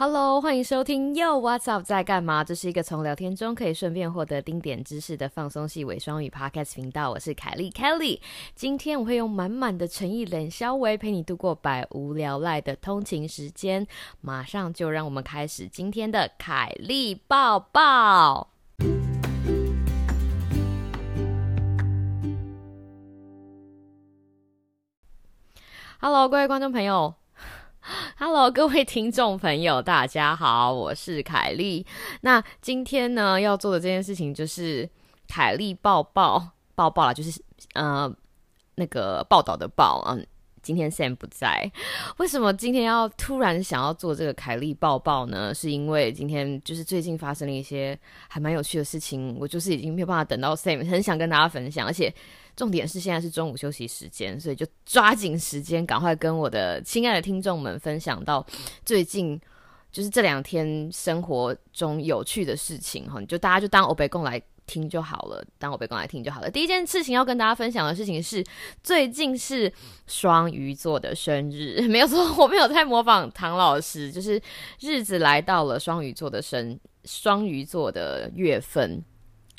Hello，欢迎收听 Yo What's Up 在干嘛？这是一个从聊天中可以顺便获得丁点知识的放松系伪双语 Podcast 频道。我是凯莉 Kelly，今天我会用满满的诚意冷消维陪你度过百无聊赖的通勤时间。马上就让我们开始今天的凯莉抱抱。Hello，各位观众朋友。Hello，各位听众朋友，大家好，我是凯莉。那今天呢，要做的这件事情就是凯莉抱抱抱抱啦，就是呃那个报道的报。嗯，今天 Sam 不在，为什么今天要突然想要做这个凯莉抱抱呢？是因为今天就是最近发生了一些还蛮有趣的事情，我就是已经没有办法等到 Sam，很想跟大家分享，而且。重点是现在是中午休息时间，所以就抓紧时间，赶快跟我的亲爱的听众们分享到最近就是这两天生活中有趣的事情哈，就大家就当欧贝贡来听就好了，当我被供来听就好了。第一件事情要跟大家分享的事情是，最近是双鱼座的生日，没有错，我没有在模仿唐老师，就是日子来到了双鱼座的生双鱼座的月份。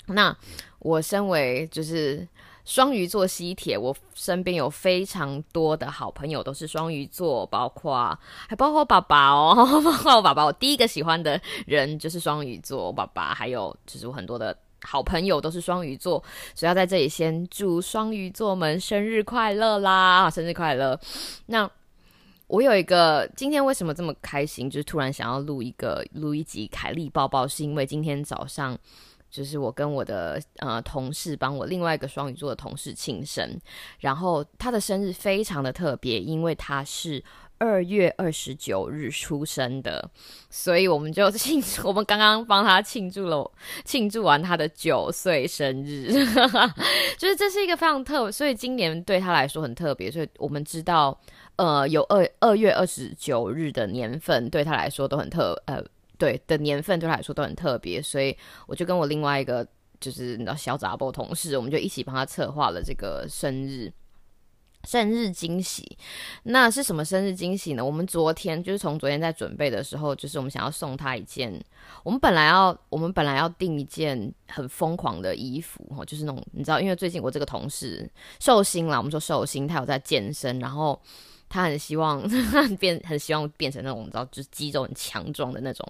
那我身为就是。双鱼座吸铁，我身边有非常多的好朋友都是双鱼座，包括还包括爸爸哦，包括我爸爸。我第一个喜欢的人就是双鱼座，我爸爸还有就是我很多的好朋友都是双鱼座，所以要在这里先祝双鱼座们生日快乐啦！生日快乐！那我有一个今天为什么这么开心，就是突然想要录一个录一集凯莉抱抱，是因为今天早上。就是我跟我的呃同事帮我另外一个双鱼座的同事庆生，然后他的生日非常的特别，因为他是二月二十九日出生的，所以我们就庆，我们刚刚帮他庆祝了，庆祝完他的九岁生日，就是这是一个非常特，所以今年对他来说很特别，所以我们知道，呃，有二二月二十九日的年份对他来说都很特，呃。对的年份对他来说都很特别，所以我就跟我另外一个就是你知道小杂波同事，我们就一起帮他策划了这个生日生日惊喜。那是什么生日惊喜呢？我们昨天就是从昨天在准备的时候，就是我们想要送他一件，我们本来要我们本来要订一件很疯狂的衣服哈，就是那种你知道，因为最近我这个同事寿星啦，我们说寿星，他有在健身，然后。他很希望 变，很希望变成那种你知道，就是肌肉很强壮的那种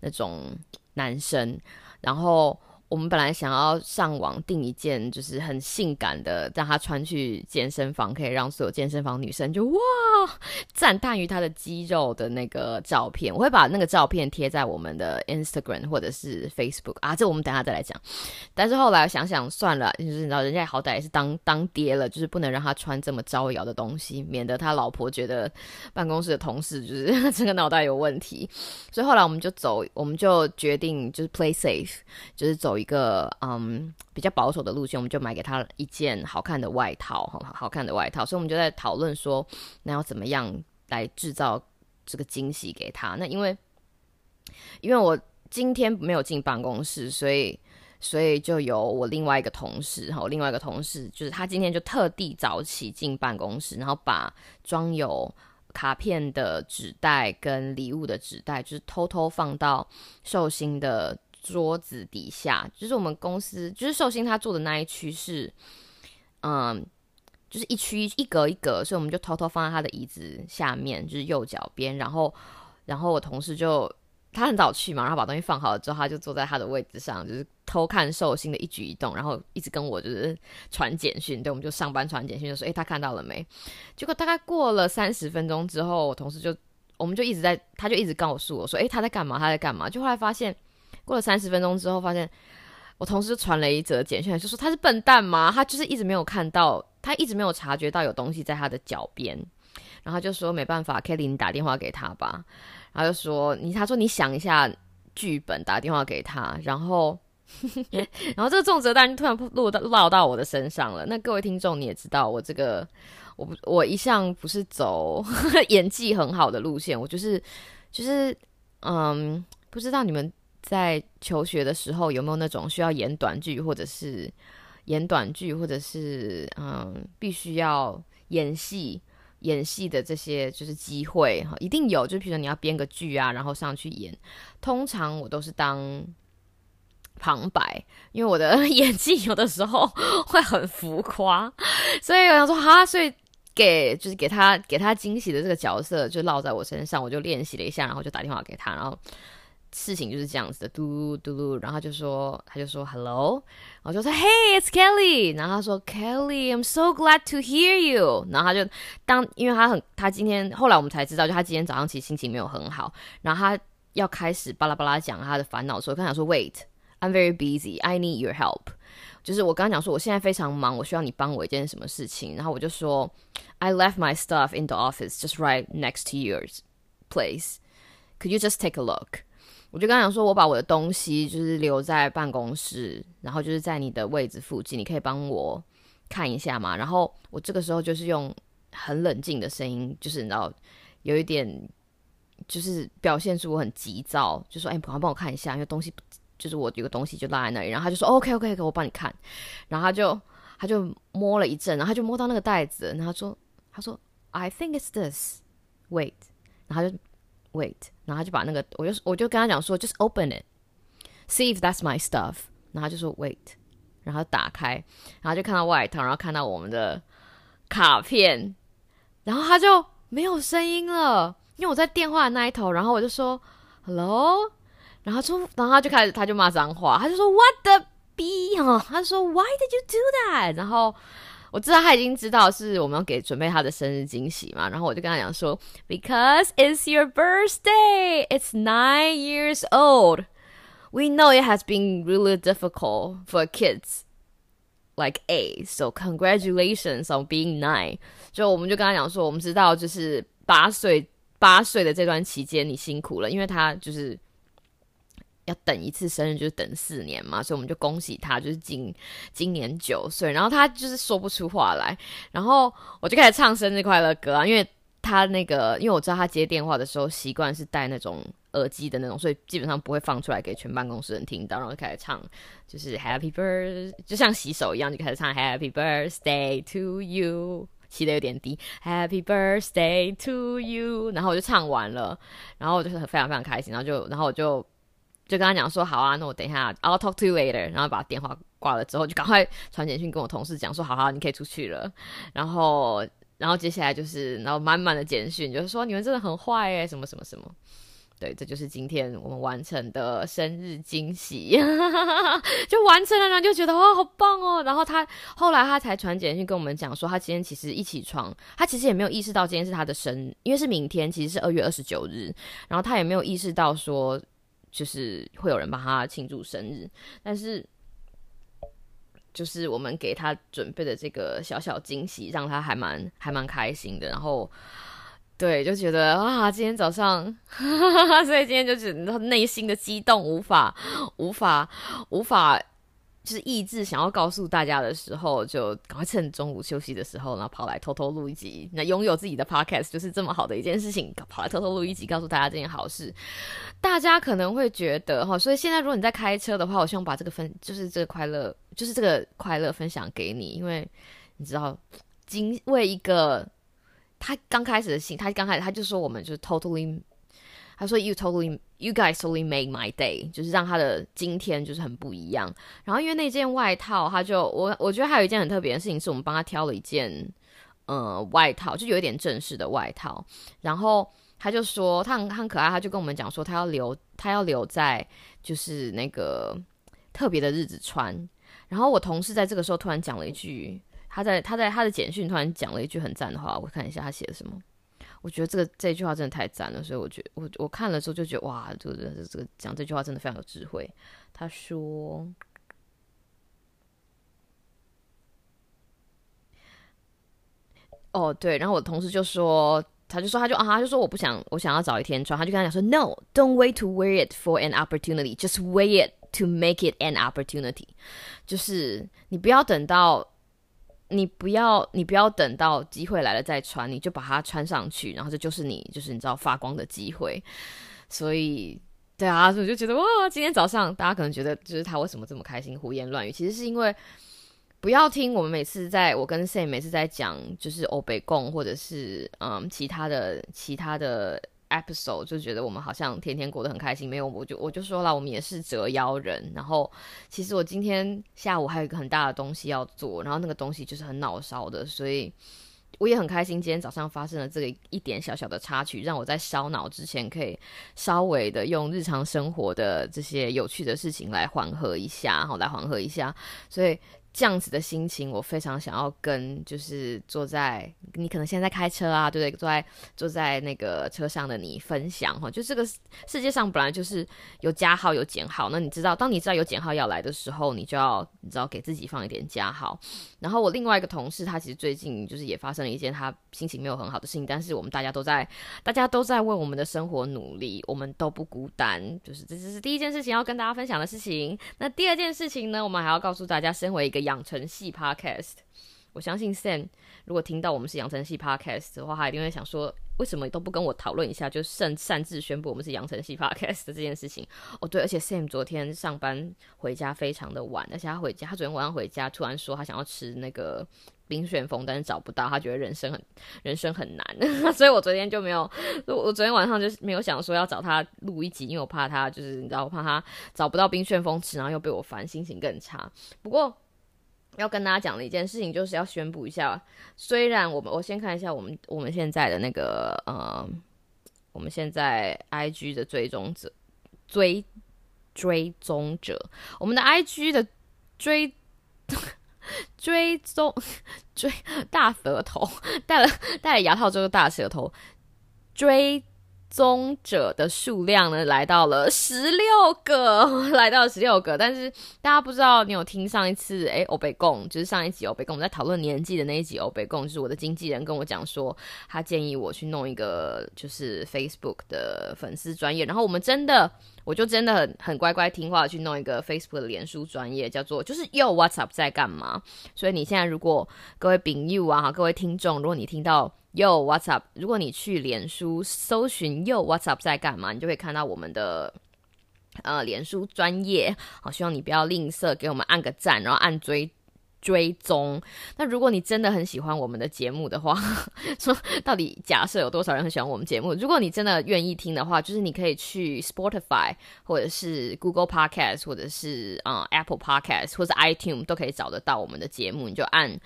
那种男生，然后。我们本来想要上网订一件就是很性感的，让他穿去健身房，可以让所有健身房女生就哇赞叹于他的肌肉的那个照片。我会把那个照片贴在我们的 Instagram 或者是 Facebook 啊，这我们等下再来讲。但是后来想想算了，就是你知道，人家好歹也是当当爹了，就是不能让他穿这么招摇的东西，免得他老婆觉得办公室的同事就是 这个脑袋有问题。所以后来我们就走，我们就决定就是 play safe，就是走。一个嗯比较保守的路线，我们就买给他一件好看的外套，好好看的外套。所以我们就在讨论说，那要怎么样来制造这个惊喜给他？那因为因为我今天没有进办公室，所以所以就有我另外一个同事，哈，另外一个同事就是他今天就特地早起进办公室，然后把装有卡片的纸袋跟礼物的纸袋，就是偷偷放到寿星的。桌子底下，就是我们公司，就是寿星他坐的那一区是，嗯，就是一区一格一格，所以我们就偷偷放在他的椅子下面，就是右脚边。然后，然后我同事就他很早去嘛，然后把东西放好了之后，他就坐在他的位置上，就是偷看寿星的一举一动，然后一直跟我就是传简讯。对，我们就上班传简讯，就说：“诶，他看到了没？”结果大概过了三十分钟之后，我同事就我们就一直在，他就一直告诉我说：“诶，他在干嘛？他在干嘛？”就后来发现。过了三十分钟之后，发现我同事就传了一则简讯，就说他是笨蛋吗？他就是一直没有看到，他一直没有察觉到有东西在他的脚边，然后就说没办法，Kelly，你打电话给他吧。然后就说你，他说你想一下剧本，打电话给他。然后，然后这个重责大任突然落到落到我的身上了。那各位听众，你也知道，我这个我不我一向不是走 演技很好的路线，我就是就是嗯，不知道你们。在求学的时候，有没有那种需要演短剧，或者是演短剧，或者是嗯，必须要演戏演戏的这些就是机会哈，一定有。就比如说你要编个剧啊，然后上去演，通常我都是当旁白，因为我的 演技有的时候 会很浮夸，所以我想说哈，所以给就是给他给他惊喜的这个角色就落在我身上，我就练习了一下，然后就打电话给他，然后。事情就是这样子的，嘟嘟嘟，然后他就说，他就说 hello，然后就说 hey it's Kelly，然后他说 Kelly I'm so glad to hear you，然后他就当因为他很他今天后来我们才知道，就他今天早上其实心情没有很好，然后他要开始巴拉巴拉讲他的烦恼，所以我跟他说 wait I'm very busy I need your help，就是我刚刚讲说我现在非常忙，我需要你帮我一件什么事情，然后我就说 I left my stuff in the office just right next to yours place，could you just take a look？ 我就刚讲说，我把我的东西就是留在办公室，然后就是在你的位置附近，你可以帮我看一下嘛。然后我这个时候就是用很冷静的声音，就是你知道有一点，就是表现出我很急躁，就说：“哎，帮帮我看一下，因为东西就是我有个东西就落在那里。”然后他就说：“OK OK 我帮你看。”然后他就他就摸了一阵，然后他就摸到那个袋子，然后他说：“他说 I think it's this. Wait。”然后他就。Wait，然后就把那个，我就我就跟他讲说，just open it，see if that's my stuff。然后就说 Wait，然后打开，然后就看到外套，然后看到我们的卡片，然后他就没有声音了，因为我在电话那一头，然后我就说 Hello，然后说，然后他就开始他就骂脏话，他就说 What the b 哈，他说 Why did you do that？然后。我知道他已经知道是我们要给准备他的生日惊喜嘛，然后我就跟他讲说，Because it's your birthday, it's nine years old. We know it has been really difficult for kids like A, so congratulations on being nine. 就我们就跟他讲说，我们知道就是八岁八岁的这段期间你辛苦了，因为他就是。要等一次生日就是等四年嘛，所以我们就恭喜他，就是今今年九岁。然后他就是说不出话来，然后我就开始唱生日快乐歌啊，因为他那个，因为我知道他接电话的时候习惯是戴那种耳机的那种，所以基本上不会放出来给全办公室人听到。然后就开始唱，就是 Happy Birthday，就像洗手一样，就开始唱 Happy Birthday to you，起的有点低，Happy Birthday to you。然后我就唱完了，然后我就是非常非常开心，然后就然后我就。就跟他讲说好啊，那我等一下，I'll talk to you later。然后把电话挂了之后，就赶快传简讯跟我同事讲说，好好，你可以出去了。然后，然后接下来就是，然后满满的简讯，就是说你们真的很坏哎，什么什么什么。对，这就是今天我们完成的生日惊喜，就完成了，然后就觉得哇，好棒哦。然后他后来他才传简讯跟我们讲说，他今天其实一起床，他其实也没有意识到今天是他的生日，因为是明天，其实是二月二十九日。然后他也没有意识到说。就是会有人帮他庆祝生日，但是就是我们给他准备的这个小小惊喜，让他还蛮还蛮开心的。然后，对，就觉得啊，今天早上，所以今天就是内心的激动，无法无法无法。就是意志想要告诉大家的时候，就赶快趁中午休息的时候，然后跑来偷偷录一集。那拥有自己的 podcast 就是这么好的一件事情，跑来偷偷录一集，告诉大家这件好事。大家可能会觉得哈，所以现在如果你在开车的话，我希望把这个分，就是这个快乐，就是这个快乐分享给你，因为你知道，今为一个他刚开始的信，他刚开始他就说我们就是 totally。他说：“You totally, you guys totally made my day，就是让他的今天就是很不一样。然后因为那件外套，他就我我觉得还有一件很特别的事情，是我们帮他挑了一件呃外套，就有一点正式的外套。然后他就说他很很可爱，他就跟我们讲说他要留他要留在就是那个特别的日子穿。然后我同事在这个时候突然讲了一句，他在他在他的简讯突然讲了一句很赞的话，我看一下他写的什么。”我觉得这个这句话真的太赞了，所以我觉得我我看了之后就觉得哇，这个这个讲这句话真的非常有智慧。他说：“哦，对。”然后我同事就说，他就说，他就啊，他就说我不想，我想要早一天穿。他就跟他讲说：“No, don't wait to wear it for an opportunity. Just wear it to make it an opportunity。”就是你不要等到。你不要，你不要等到机会来了再穿，你就把它穿上去，然后这就是你，就是你知道发光的机会。所以，对啊，我就觉得哇，今天早上大家可能觉得就是他为什么这么开心，胡言乱语，其实是因为不要听我们每次在我跟 Sam 每次在讲就是欧北贡或者是嗯其他的其他的 episode，就觉得我们好像天天过得很开心。没有，我就我就说了，我们也是折腰人。然后其实我今天下午还有一个很大的东西要做，然后那个东西就是很脑烧的，所以。我也很开心，今天早上发生了这个一点小小的插曲，让我在烧脑之前可以稍微的用日常生活的这些有趣的事情来缓和一下，好来缓和一下，所以。这样子的心情，我非常想要跟就是坐在你可能现在在开车啊，对不对？坐在坐在那个车上的你分享哈，就这个世界上本来就是有加号有减号，那你知道，当你知道有减号要来的时候，你就要你知道给自己放一点加号。然后我另外一个同事，他其实最近就是也发生了一件他心情没有很好的事情，但是我们大家都在大家都在为我们的生活努力，我们都不孤单，就是这只是第一件事情要跟大家分享的事情。那第二件事情呢，我们还要告诉大家，身为一个。养成系 Podcast，我相信 Sam 如果听到我们是养成系 Podcast 的话，他一定会想说，为什么都不跟我讨论一下，就擅擅自宣布我们是养成系 Podcast 的这件事情？哦，对，而且 Sam 昨天上班回家非常的晚，而且他回家，他昨天晚上回家突然说他想要吃那个冰旋风，但是找不到，他觉得人生很人生很难，所以我昨天就没有，我昨天晚上就是没有想说要找他录一集，因为我怕他就是你知道，我怕他找不到冰旋风吃，然后又被我烦，心情更差。不过。要跟大家讲的一件事情，就是要宣布一下。虽然我们，我先看一下我们我们现在的那个呃，我们现在 I G 的追踪者追追踪者，我们的 I G 的追追踪追大舌头，戴了戴了牙套之后大舌头追。宗者的数量呢，来到了十六个，来到了十六个。但是大家不知道，你有听上一次诶，欧贝贡就是上一集欧贝贡我们在讨论年纪的那一集欧贝贡，就是我的经纪人跟我讲说，他建议我去弄一个就是 Facebook 的粉丝专业，然后我们真的，我就真的很很乖乖听话去弄一个 Facebook 的脸书专业，叫做就是又 What's Up 在干嘛？所以你现在如果各位饼 you 啊，各位听众，如果你听到。Yo What's Up？如果你去脸书搜寻 Yo What's Up 在干嘛，你就会看到我们的呃脸书专业。好，希望你不要吝啬，给我们按个赞，然后按追追踪。那如果你真的很喜欢我们的节目的话，说到底假设有多少人很喜欢我们节目？如果你真的愿意听的话，就是你可以去 Spotify 或者是 Google Podcast 或者是啊 Apple Podcast 或者 iTunes 都可以找得到我们的节目，你就按。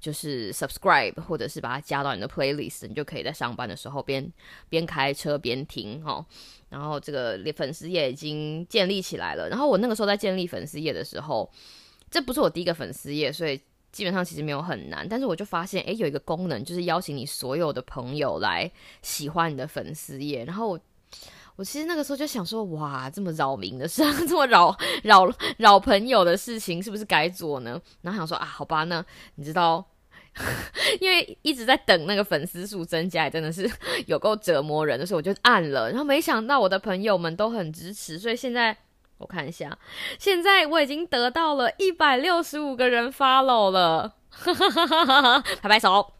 就是 subscribe，或者是把它加到你的 playlist，你就可以在上班的时候边边开车边听哈。然后这个粉丝页已经建立起来了。然后我那个时候在建立粉丝页的时候，这不是我第一个粉丝页，所以基本上其实没有很难。但是我就发现，诶，有一个功能就是邀请你所有的朋友来喜欢你的粉丝页。然后我我其实那个时候就想说，哇，这么扰民的事，这么扰扰扰朋友的事情，是不是该做呢？然后想说啊，好吧，那你知道。因为一直在等那个粉丝数增加，真的是有够折磨人的，所以我就按了。然后没想到我的朋友们都很支持，所以现在我看一下，现在我已经得到了一百六十五个人 follow 了，拍拍手。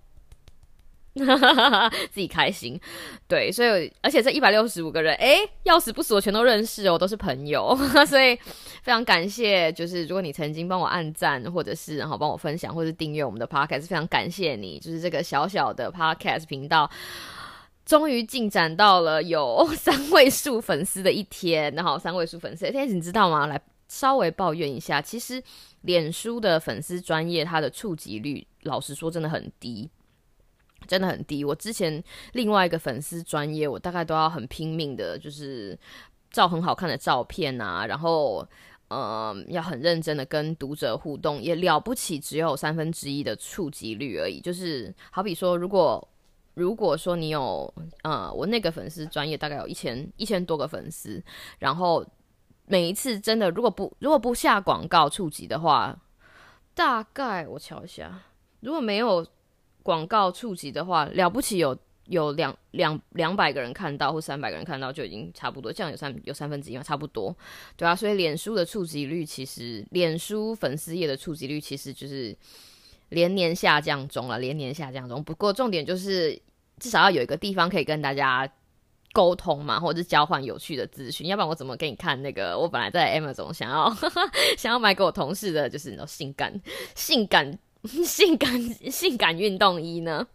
自己开心，对，所以而且这一百六十五个人，哎，要死不死我全都认识哦，都是朋友，所以非常感谢。就是如果你曾经帮我按赞，或者是然后帮我分享，或者订阅我们的 podcast，非常感谢你。就是这个小小的 podcast 频道，终于进展到了有 三位数粉丝的一天。然后三位数粉丝，天你知道吗？来稍微抱怨一下，其实脸书的粉丝专业，它的触及率，老实说真的很低。真的很低。我之前另外一个粉丝专业，我大概都要很拼命的，就是照很好看的照片啊，然后呃，要很认真的跟读者互动，也了不起，只有三分之一的触及率而已。就是好比说，如果如果说你有呃，我那个粉丝专业大概有一千一千多个粉丝，然后每一次真的如果不如果不下广告触及的话，大概我瞧一下，如果没有。广告触及的话，了不起有有两两两百个人看到或三百个人看到就已经差不多，这样有三有三分之一嘛，差不多，对啊，所以脸书的触及率其实，脸书粉丝页的触及率其实就是连年下降中了，连年下降中。不过重点就是至少要有一个地方可以跟大家沟通嘛，或者是交换有趣的资讯，要不然我怎么给你看那个？我本来在 Amazon 想要 想要买给我同事的，就是那种性感、性感、性感、性感运动衣呢？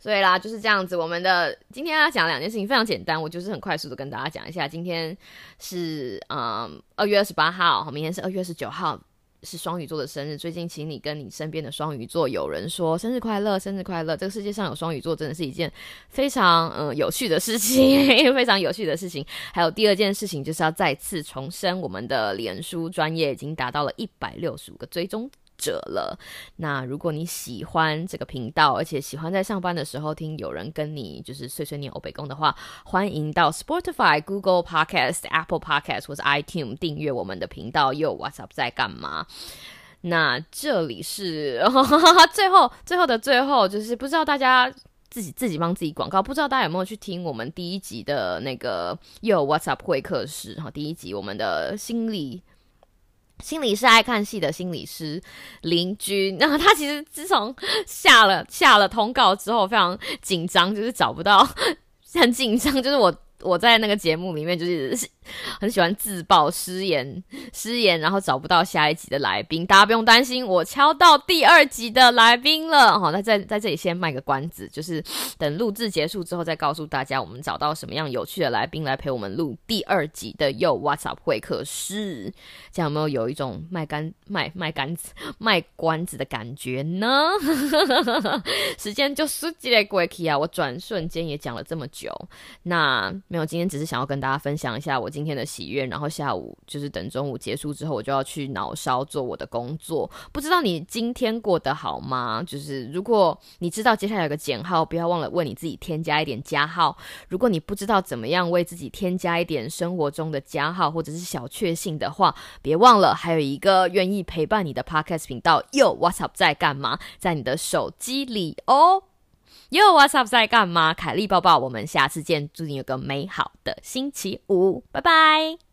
所以啦，就是这样子。我们的今天要讲两件事情，非常简单，我就是很快速的跟大家讲一下。今天是嗯二月二十八号，明天是二月二十九号。是双鱼座的生日，最近请你跟你身边的双鱼座友人说生日快乐，生日快乐！这个世界上有双鱼座，真的是一件非常嗯有趣的事情，非常有趣的事情。还有第二件事情，就是要再次重申，我们的脸书专业已经达到了一百六十五个追踪。者了。那如果你喜欢这个频道，而且喜欢在上班的时候听有人跟你就是碎碎念欧北宫的话，欢迎到 Spotify、Google Podcast、Apple Podcast 或者 iTunes 订阅我们的频道。又 What's up 在干嘛？那这里是最后最后的最后，就是不知道大家自己自己帮自己广告，不知道大家有没有去听我们第一集的那个又 What's up 会客室？哈，第一集我们的心理。心理师爱看戏的心理师邻居，然后他其实自从下了下了通告之后，非常紧张，就是找不到，很紧张，就是我。我在那个节目里面就是很喜欢自爆失言失言，然后找不到下一集的来宾。大家不用担心，我敲到第二集的来宾了。好，那在在这里先卖个关子，就是等录制结束之后再告诉大家，我们找到什么样有趣的来宾来陪我们录第二集的又 What's Up 会客室。这样有没有有一种卖干卖卖干子卖关子的感觉呢？时间就是积累过去啊！我转瞬间也讲了这么久，那。没有，今天只是想要跟大家分享一下我今天的喜悦，然后下午就是等中午结束之后，我就要去脑烧做我的工作。不知道你今天过得好吗？就是如果你知道接下来有个减号，不要忘了为你自己添加一点加号。如果你不知道怎么样为自己添加一点生活中的加号或者是小确幸的话，别忘了还有一个愿意陪伴你的 podcast 频道。又 What's up 在干嘛？在你的手机里哦。Yo, what's up？在干嘛？凯莉抱抱，我们下次见。祝你有个美好的星期五，拜拜。